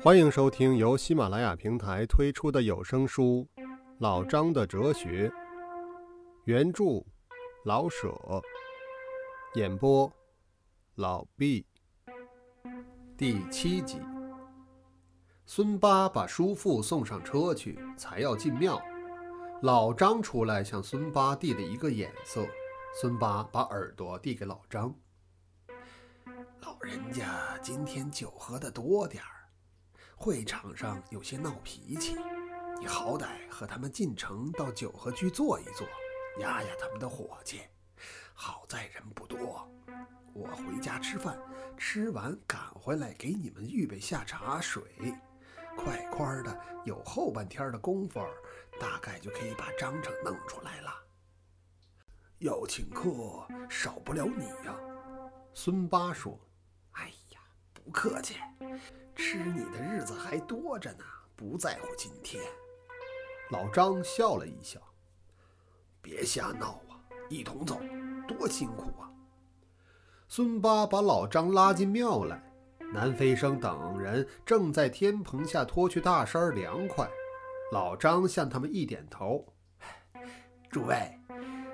欢迎收听由喜马拉雅平台推出的有声书《老张的哲学》，原著老舍，演播老毕。第七集，孙八把叔父送上车去，才要进庙。老张出来向孙八递了一个眼色，孙八把耳朵递给老张。老人家今天酒喝的多点儿。会场上有些闹脾气，你好歹和他们进城到九合居坐一坐，压压他们的火气。好在人不多，我回家吃饭，吃完赶回来给你们预备下茶水，快快的，有后半天的功夫，大概就可以把章程弄出来了。要请客，少不了你呀。孙八说：“哎呀，不客气。”吃你的日子还多着呢，不在乎今天。老张笑了一笑：“别瞎闹啊，一同走，多辛苦啊。”孙八把老张拉进庙来，南飞生等人正在天棚下脱去大衫凉快。老张向他们一点头：“诸位，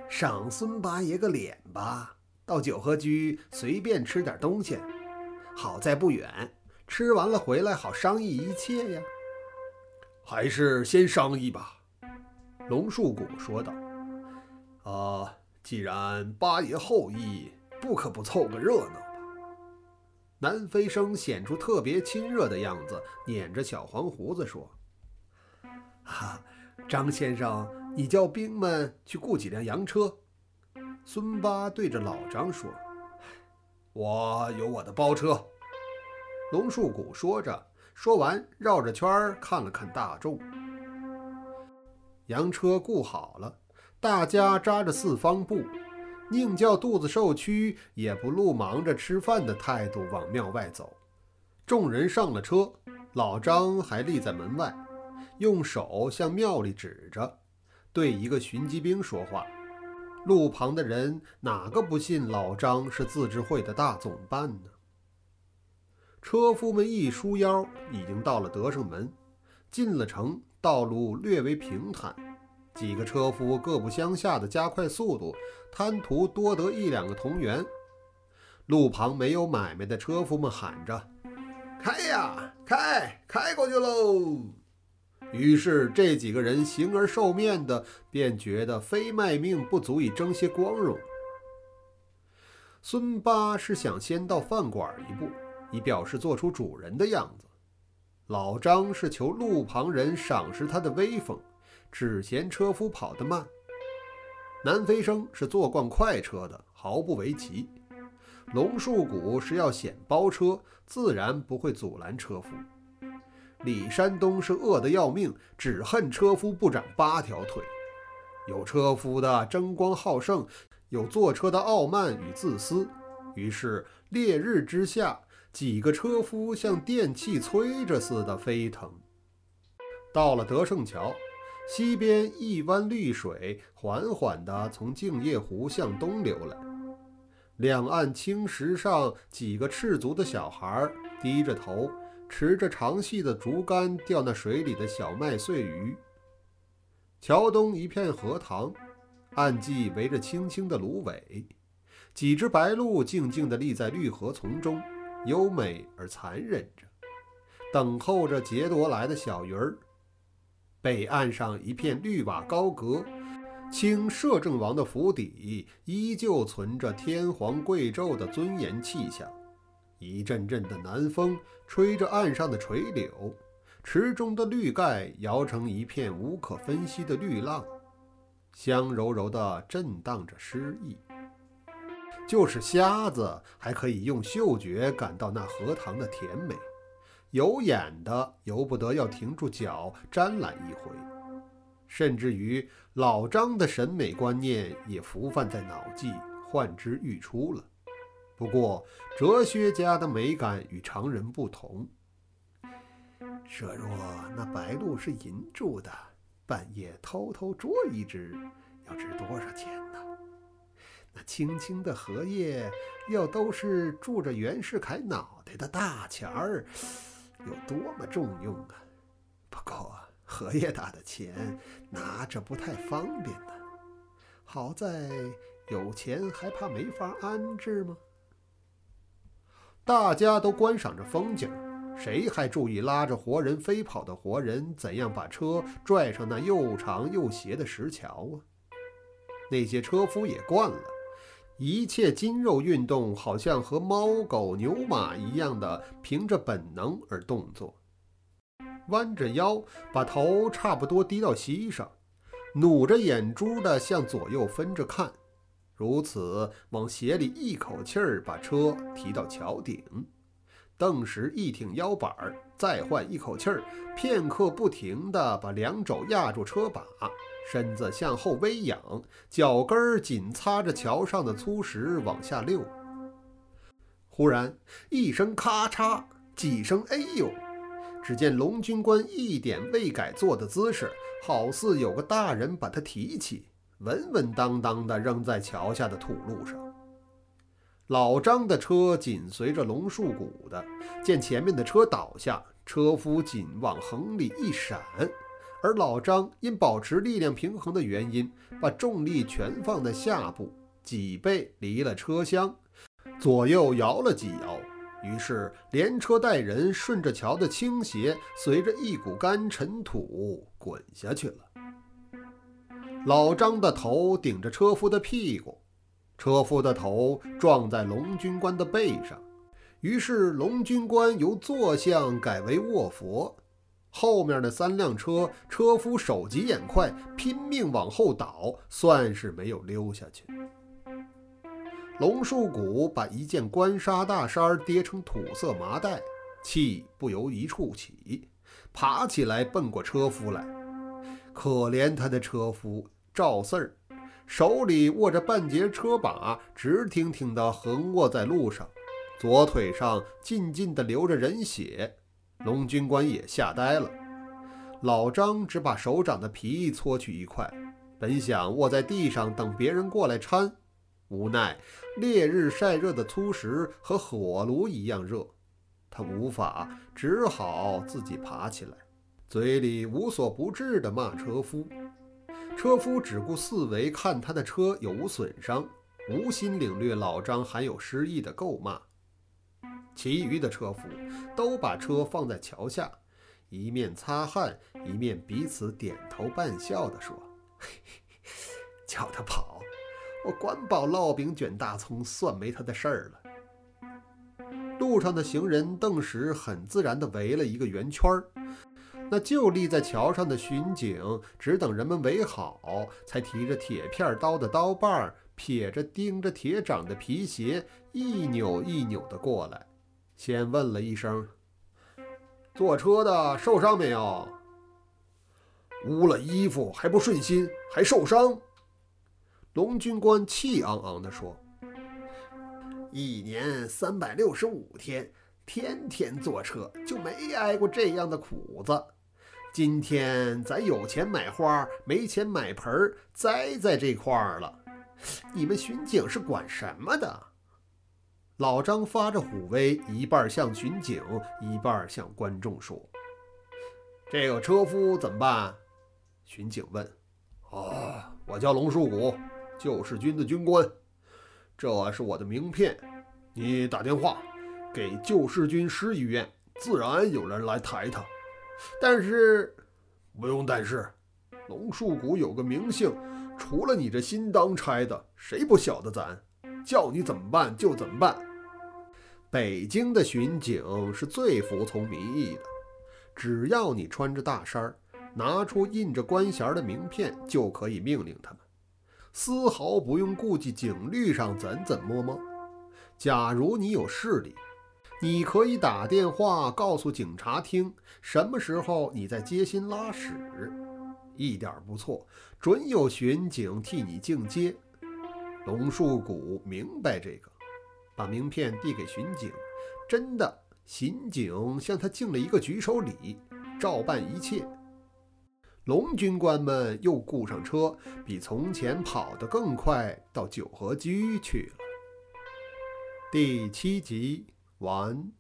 赏孙八爷个脸吧，到九合居随便吃点东西，好在不远。”吃完了回来好商议一切呀，还是先商议吧。”龙树谷说道。“啊，既然八爷后裔，不可不凑个热闹吧？”南飞生显出特别亲热的样子，捻着小黄胡子说：“哈，张先生，你叫兵们去雇几辆洋车。”孙八对着老张说：“我有我的包车。”龙树谷说着，说完绕着圈儿看了看大众。洋车雇好了，大家扎着四方布，宁叫肚子受屈，也不露忙着吃饭的态度往庙外走。众人上了车，老张还立在门外，用手向庙里指着，对一个巡击兵说话。路旁的人哪个不信老张是自治会的大总办呢？车夫们一梳腰，已经到了德胜门。进了城，道路略为平坦。几个车夫各不相下的加快速度，贪图多得一两个同源。路旁没有买卖的车夫们喊着：“开呀，开，开过去喽！”于是这几个人形而受面的，便觉得非卖命不足以争些光荣。孙八是想先到饭馆一步。以表示做出主人的样子。老张是求路旁人赏识他的威风，只嫌车夫跑得慢。南飞生是坐惯快车的，毫不为奇。龙树谷是要显包车，自然不会阻拦车夫。李山东是饿得要命，只恨车夫不长八条腿。有车夫的争光好胜，有坐车的傲慢与自私。于是烈日之下。几个车夫像电器催着似的飞腾。到了德胜桥西边，一湾绿水缓缓地从静夜湖向东流来。两岸青石上，几个赤足的小孩低着头，持着长细的竹竿钓那水里的小麦穗鱼。桥东一片荷塘，岸际围着青青的芦苇，几只白鹭静静地立在绿荷丛中。优美而残忍着，等候着劫夺来的小鱼儿。北岸上一片绿瓦高阁，清摄政王的府邸依旧存着天皇贵胄的尊严气象。一阵阵的南风吹着岸上的垂柳，池中的绿盖摇成一片无可分析的绿浪，香柔柔地震荡着诗意。就是瞎子还可以用嗅觉感到那荷塘的甜美，有眼的由不得要停住脚沾览一回，甚至于老张的审美观念也浮泛在脑际，幻之欲出了。不过哲学家的美感与常人不同。设若那白鹭是银铸的，半夜偷偷捉一只，要值多少钱呢？那青青的荷叶，又都是住着袁世凯脑袋的大钱儿，有多么重用啊！不过荷叶大的钱拿着不太方便呢。好在有钱还怕没法安置吗？大家都观赏着风景，谁还注意拉着活人飞跑的活人怎样把车拽上那又长又斜的石桥啊？那些车夫也惯了，一切筋肉运动好像和猫狗牛马一样的凭着本能而动作，弯着腰，把头差不多低到膝上，努着眼珠的向左右分着看。如此往鞋里一口气儿把车提到桥顶，顿时一挺腰板儿，再换一口气儿，片刻不停地把两肘压住车把，身子向后微仰，脚跟儿紧擦着桥上的粗石往下溜。忽然一声咔嚓，几声哎呦，只见龙军官一点未改坐的姿势，好似有个大人把他提起。稳稳当当地扔在桥下的土路上。老张的车紧随着龙树谷的，见前面的车倒下，车夫紧往横里一闪，而老张因保持力量平衡的原因，把重力全放在下部，脊背离了车厢，左右摇了几摇，于是连车带人顺着桥的倾斜，随着一股干尘土滚下去了。老张的头顶着车夫的屁股，车夫的头撞在龙军官的背上，于是龙军官由坐相改为卧佛。后面的三辆车，车夫手疾眼快，拼命往后倒，算是没有溜下去。龙树谷把一件官纱大衫叠成土色麻袋，气不由一处起，爬起来奔过车夫来。可怜他的车夫。赵四儿手里握着半截车把，直挺挺地横卧在路上，左腿上静静地流着人血。龙军官也吓呆了。老张只把手掌的皮搓去一块，本想卧在地上等别人过来搀，无奈烈日晒热的粗石和火炉一样热，他无法，只好自己爬起来，嘴里无所不至地骂车夫。车夫只顾四围看他的车有无损伤，无心领略老张含有诗意的够骂。其余的车夫都把车放在桥下，一面擦汗，一面彼此点头半笑地说：“嘿嘿叫他跑，我管饱烙饼卷大葱，算没他的事儿了。”路上的行人顿时很自然地围了一个圆圈儿。那就立在桥上的巡警，只等人们围好，才提着铁片刀的刀把，撇着钉着铁掌的皮鞋，一扭一扭的过来。先问了一声：“坐车的受伤没有？污了衣服还不顺心，还受伤？”龙军官气昂昂地说：“一年三百六十五天，天天坐车，就没挨过这样的苦子。”今天咱有钱买花，没钱买盆，栽在这块儿了。你们巡警是管什么的？老张发着虎威，一半向巡警，一半向观众说：“这个车夫怎么办？”巡警问。“哦，我叫龙树谷，救世军的军官。这是我的名片，你打电话给救世军师医院，自然有人来抬他。”但是，不用但是，龙树谷有个名姓，除了你这新当差的，谁不晓得咱？叫你怎么办就怎么办。北京的巡警是最服从民意的，只要你穿着大衫儿，拿出印着官衔的名片，就可以命令他们，丝毫不用顾忌警律上怎怎么么。假如你有势力。你可以打电话告诉警察厅，什么时候你在街心拉屎，一点不错，准有巡警替你进街。龙树谷明白这个，把名片递给巡警，真的，巡警向他敬了一个举手礼，照办一切。龙军官们又雇上车，比从前跑得更快，到九合居去了。第七集。完。